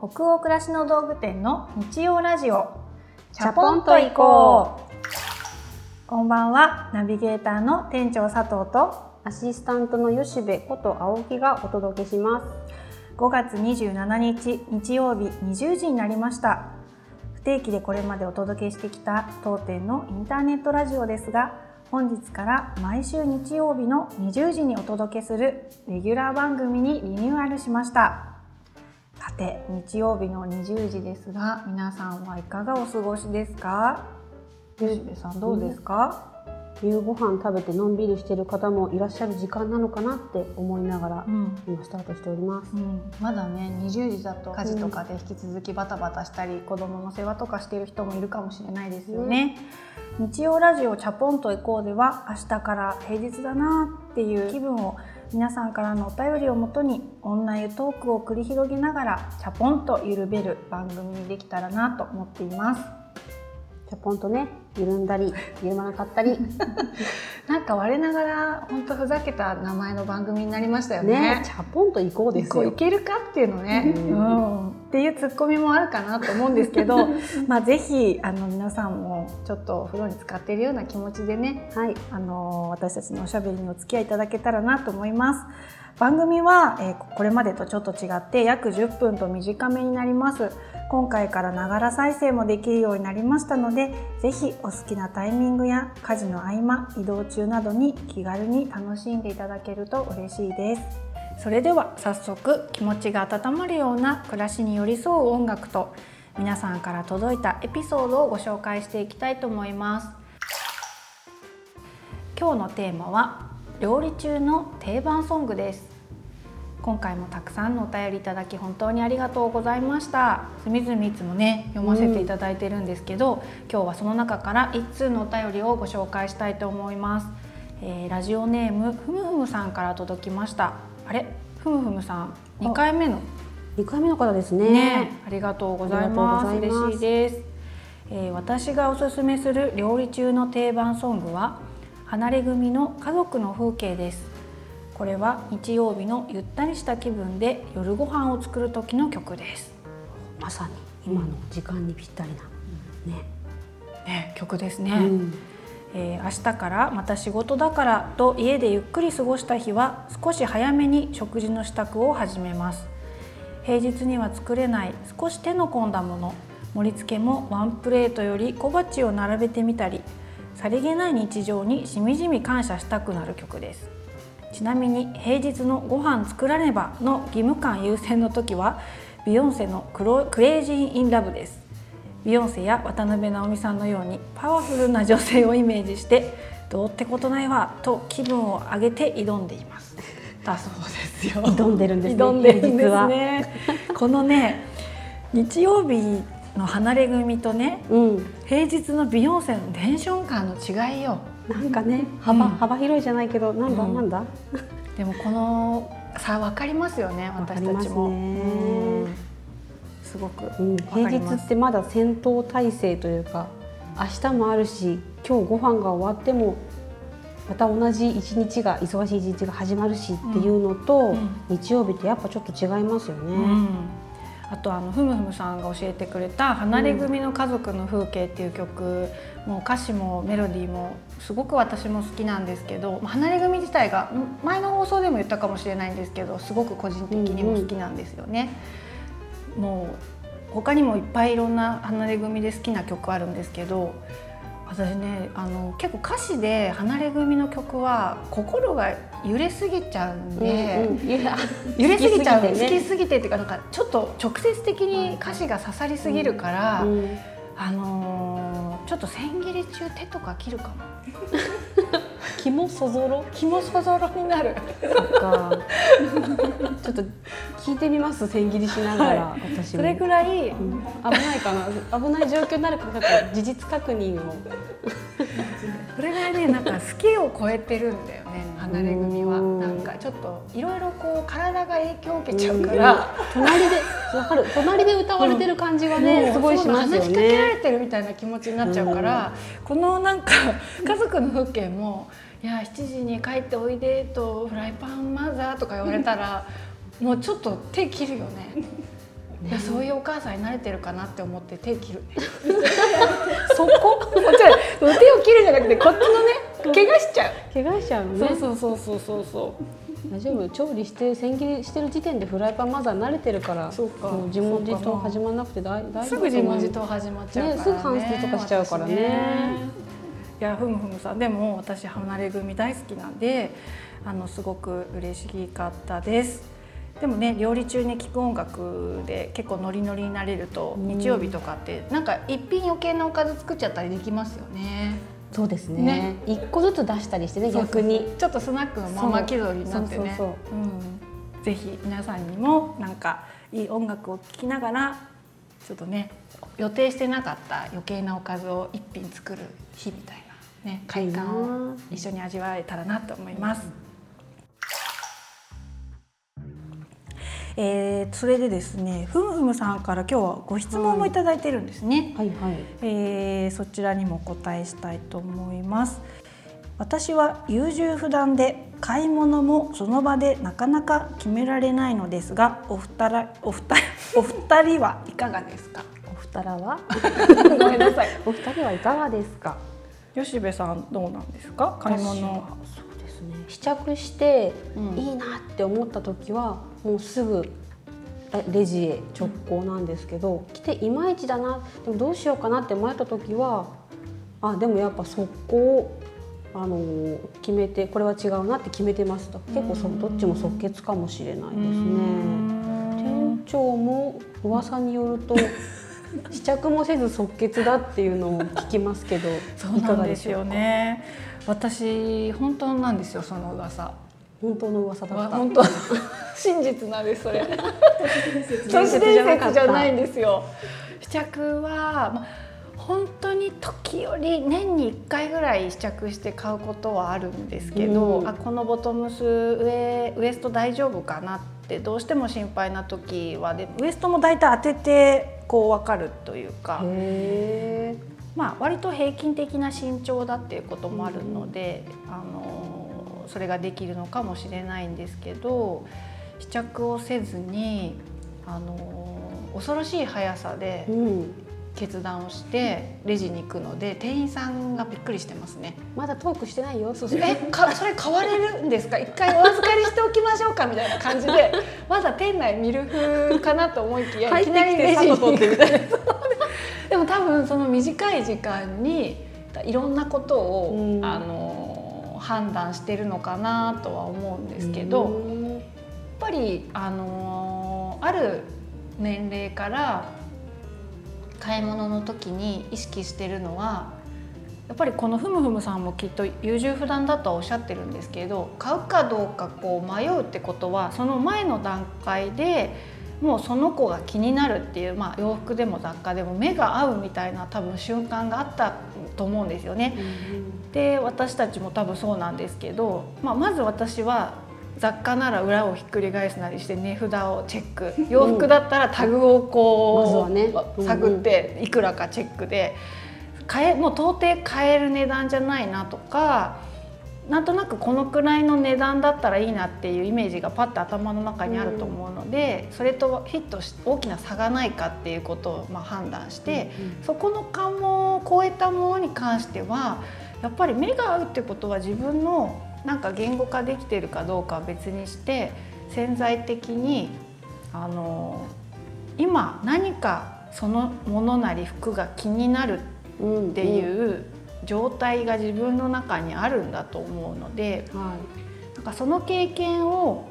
北欧暮らしの道具店の日曜ラジオ。チャポンと行こう。こんばんはナビゲーターの店長佐藤と。アシスタントの吉部こと青木がお届けします。5月27日日曜日20時になりました。不定期でこれまでお届けしてきた当店のインターネットラジオですが本日から毎週日曜日の20時にお届けするレギュラー番組にリニューアルしましたさて日曜日の20時ですが皆さんはいかがお過ごしですか？吉部さんどうですか、夕ご飯食べてのんびりしてる方もいらっしゃる時間なのかなって思いながら、今スタートしております、うん、まだね20時だと家事とかで引き続きバタバタしたり、うん、子供の世話とかしてる人もいるかもしれないですよね、うん、日曜ラジオチャポンと行こうでは明日から平日だなっていう気分を皆さんからのお便りをもとに女湯トークを繰り広げながらチャポンと緩める番組にできたらなと思っています。ちょぽんとね緩んだり緩まなかったり なんか我ながら本当ふざけた名前の番組になりましたよね。ねチャポンと行こうですよ。いけるかっていうのね、うん、っていうツッコミもあるかなと思うんですけど、まあぜひあの皆さんもちょっとお風呂に使っているような気持ちでね、はい、あの私たちのおしゃべりにお付き合いいただけたらなと思います。番組は、え、これまでとちょっと違って約10分と短めになります。今回からながら再生もできるようになりましたので是非お好きなタイミングや家事の合間移動中などに気軽に楽しんでいただけると嬉しいですそれでは早速気持ちが温まるような暮らしに寄り添う音楽と皆さんから届いたエピソードをご紹介していきたいと思います今日のテーマは料理中の定番ソングです。今回もたくさんのお便りいただき本当にありがとうございました。隅々いつもね読ませていただいてるんですけど、うん、今日はその中から1通のお便りをご紹介したいと思います、えー、ラジオネームふむふむさんから届きました。あれ？ふむふむさん2回目の？2回目の方ですね、ね、ありがとうございます。嬉しいです、えー、私がおすすめする料理中の定番ソングは？離れ組の家族の風景です。これは日曜日のゆったりした気分で夜ご飯を作る時の曲です。まさに今の時間にぴったりな、うん、ね。ね曲ですね、うん、えー、明日からまた仕事だからと家でゆっくり過ごした日は少し早めに食事の支度を始めます。平日には作れない少し手の込んだもの盛り付けもワンプレートより小鉢を並べてみたりさりげない日常にしみじみ感謝したくなる曲です。ちなみに平日のご飯作らねばの義務感優先の時はビヨンセのクロ Crazy in Love です。ビヨンセや渡辺直美さんのようにパワフルな女性をイメージしてどうってことないわと気分を上げて挑んでいます。だそうですよ。挑んでるんですね挑んでるんですね。このね日曜日の離れ組とね、うん、平日のビヨンセのテンション感の違いよ。なんかね幅うん、幅広いじゃないけどなんだ、うん、なんだ？でもこの差分かりますよね私たちも。すごく、うん、平日ってまだ戦闘態勢というか明日もあるし今日ご飯が終わってもまた同じ一日が忙しい一日が始まるしっていうのと、日曜日ってやっぱちょっと違いますよね。あとあのふむふむさんが教えてくれた「離れ組の家族の風景」っていう曲、うん、もう歌詞もメロディーもすごく私も好きなんですけど離れ組自体が前の放送でも言ったかもしれないんですけどすごく個人的にも好きなんですよね。うんうん、もう他にもいっぱいいろんな離れ組で好きな曲あるんですけど私ねあの結構歌詞で離れ組の曲は心が揺れすぎちゃうんで、うんうん、揺れすぎちゃう好きすぎてっていうかなんかちょっと直接的に歌詞が刺さりすぎるから、うんうん、あのー、ちょっと千切り中手とか切るかも。肝そぞろ肝そぞろになる。そっか。ちょっと聞いてみます千切りしながら、はい、私それぐらい、うん、危ないかな。危ない状況になるか事実確認を。それぐらいねなんか好きを超えてるんだよね離れ組は。なんかちょっといろいろこう体が影響を受けちゃうから、隣でわかる。隣で歌われてる感じがね、うん、すごいしますよね。話しかけられてるみたいな気持ちになっちゃうから、このなんか家族の風景もいや7時に帰っておいでとフライパンマザーとか言われたら もうちょっと手切るよね。いやそういうお母さんに慣れてるかなって思って手切る。そこ？もちろん手を切るんじゃなくてこっちのね怪我しちゃう。怪我しちゃうのね。そうそうそうそうそう。大丈夫。調理して千切りしてる時点でフライパンまだ慣れてるからそうか。もう自問自答始まらなくて大大丈夫すぐ自問自答始まっちゃうからね。ねすぐ反省とかしちゃうからねいやふむふむさん。でも私離れ組大好きなんであのすごく嬉しかったです。でもね料理中に聴く音楽で結構ノリノリになれると、うん。日曜日とかってなんか一品余計なおかず作っちゃったりできますよね。そうですね。ね。一個ずつ出したりしてね逆に。ちょっとスナックのママ気取りになってね。ぜひ皆さんにもなんかいい音楽を聴きながらちょっとね予定してなかった余計なおかずを一品作る日みたいなね快感を一緒に味わえたらなと思います。えー、それでですねふむふむさんから今日はご質問もいただいてるんですね。はいはい。えーそちらにもお答えしたいと思います。私は優柔不断で買い物もその場でなかなか決められないのですがお二人お二人 お二人はいかがですか？お二人は？ごめんなさい。お二人はいかがですか？吉部さんどうなんですか？買い私物。はそうですね。試着してうん。いいなって思った時はもうすぐレジへ直行なんですけど、来ていまいちだなでもどうしようかなって迷った時はあでもやっぱ速攻あのー決めてこれは違うなって決めてますと。結構そどっちも即決かもしれないですね。店長も噂によると 試着もせず即決だっていうのを聞きますけどそうなんですよね。私本当なんですよその噂。本当の噂だった。本当。真実なんですそれ。都市伝伝説じゃないんですよ。試着は、まあ、本当に時折年に1回ぐらい試着して買うことはあるんですけど、うん。あこのボトムス上ウエスト大丈夫かなってどうしても心配な時はでウエストも大体当ててこう分かるというか。へまあ、割と平均的な身長だっていうこともあるので、あのそれができるのかもしれないんですけど試着をせずに、あの恐ろしい速さで決断をしてレジに行くので店員さんがびっくりしてますね。まだトークしてないよ。そえかそれ買われるんですか？一回お預かりしておきましょうか？みたいな感じで。まだ店内見る風かなと思いきやいきなりレジに。行ってみたいな。でも多分その短い時間にいろんなことを、うん。あの判断してるのかなとは思うんですけど、やっうんぱりあのある年齢から買い物の時に意識してるのはやっぱりこのふむふむさんもきっと優柔不断だとはおっしゃってるんですけど買うかどうかこう迷うってことはその前の段階でもうその子が気になるっていう、まあ、洋服でも雑貨でも目が合うみたいな多分瞬間があったと思うんですよね。で私たちも多分そうなんですけど、まあ、まず私は雑貨なら裏をひっくり返すなりして値札をチェック。洋服だったらタグをこう、探っていくらかチェックで買えもう到底買える値段じゃないなとかなんとなくこのくらいの値段だったらいいなっていうイメージがパッと頭の中にあると思うので、それとヒットし大きな差がないかっていうことをまあ判断して。そこの関門を超えたものに関してはやっぱり目が合うってことは自分のなんか言語化できてるかどうかは別にして潜在的にあの今何かそのものなり服が気になるうんっていう状態が自分の中にあるんだと思うのではなんかその経験を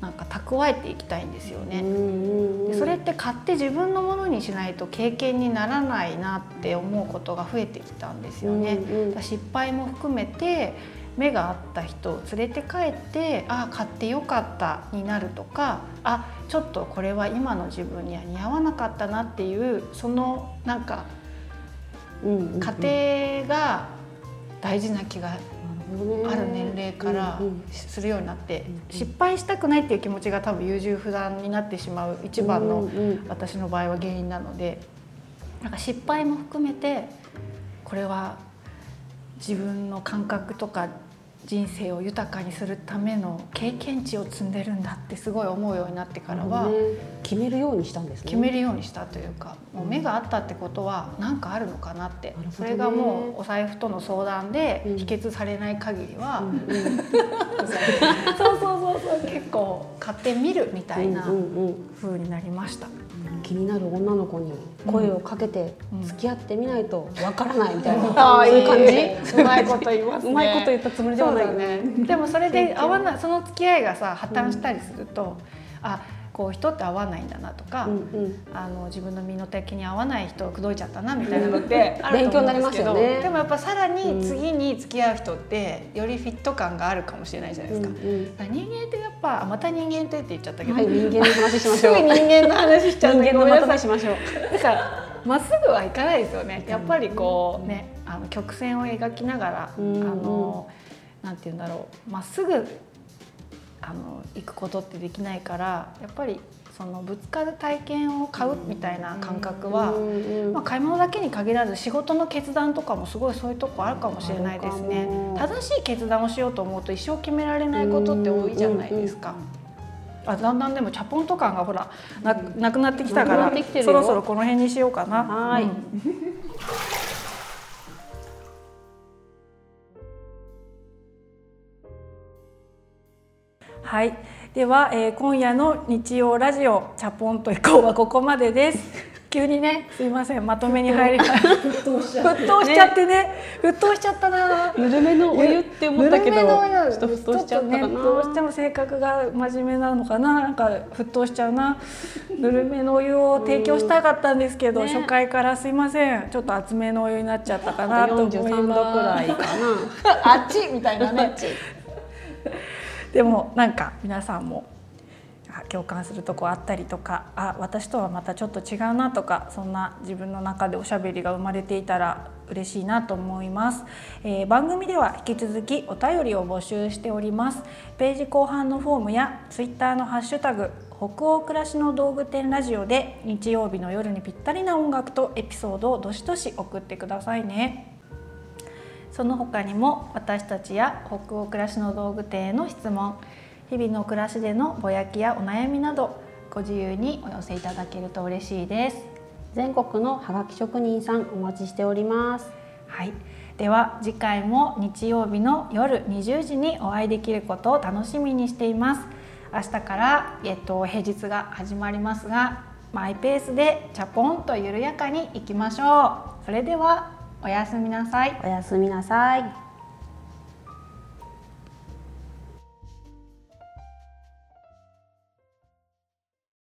なんか蓄えていきたいんですよい。ね。うんでそれって買って自分のものにしないと経験にならないなって思うことが増えてきたんですよね。うんうん失敗も含めて目が合った人を連れて帰ってああ買ってよかったになるとかあちょっとこれは今の自分には似合わなかったなっていうそのなんか過程が大事な気がある年齢からするようになって失敗したくないっていう気持ちが多分優柔不断になってしまう一番の私の場合は原因なのでなんか失敗も含めてこれは自分の感覚とか人生を豊かにするための経験値を積んでるんだってすごい思うようになってからは、ね、決めるようにしたんですね。決めるようにしたというかもう目があったってことは何かあるのかなって、ね、それがもうお財布との相談で秘訣されない限りは、うんうん、そうそうそうそう結構買ってみるみたいな風になりました。気になる女の子に声をかけて付き合ってみないとわからないみたいな、うん、いう感じ。うまいこと言います、ね、うまいこと言ったつもりではない。ね。でもそれで合わないその付き合いがさ破綻したりすると、うん、あこう人って合わないんだなとか、うんうん、あの自分の身の丈に合わない人を口説いちゃったなみたいなのってあると思うんですけど、ね、でもやっぱさらに次に付き合う人ってよりフィット感があるかもしれないじゃないですか。うんうん、人間ってやっぱまた人間ってって言っちゃったけど、はい、人間の話しましょう。人間の話しちゃう人間のまとめしましょう。だからまっすぐはいかないですよね。やっぱりこうねあの曲線を描きながら、あのなんて言うんだろう。まっすぐあの行くことってできないからやっぱりそのぶつかる体験を買うみたいな感覚は、まあ、買い物だけに限らず仕事の決断とかもすごいそういうとこあるかもしれないですね。正しい決断をしようと思うと一生決められないことって多いじゃないですか。あだんだんでもチャポンと感がほらななくなってきたから。そろそろこの辺にしようかな。はい、うんはい、では、えー、今夜の日曜ラジオチャポンと以降はここまでです。急にねすいませんまとめに入り沸騰 しちゃってね沸騰しちゃったな。ぬるめのお湯って思ったけどちょっと沸騰しちゃったかな、ね、どうしても性格が真面目なのかな。なんか沸騰しちゃうな。ぬるめのお湯を提供したかったんですけど、ね、初回からすいません。ちょっと厚めのお湯になっちゃったかなと思います。度くらいかな。あっちみたいなねでもなんか皆さんも共感するとこあったりとかあ私とはまたちょっと違うなとかそんな自分の中でおしゃべりが生まれていたら嬉しいなと思います、えー、番組では引き続きお便りを募集しております。ページ後半のフォームやツイッターのハッシュタグ北欧暮らしの道具店ラジオで日曜日の夜にぴったりな音楽とエピソードをどしどし送ってくださいね。その他にも私たちや北欧暮らしの道具店への質問日々の暮らしでのぼやきやお悩みなどご自由にお寄せいただけると嬉しいです。全国のハガキ職人さんお待ちしております。はい。では次回も日曜日の夜20時にお会いできることを楽しみにしています。明日から、えっと、平日が始まりますがマイペースでチャポンと緩やかにいきましょう。それではおやすみなさい。おやすみなさい。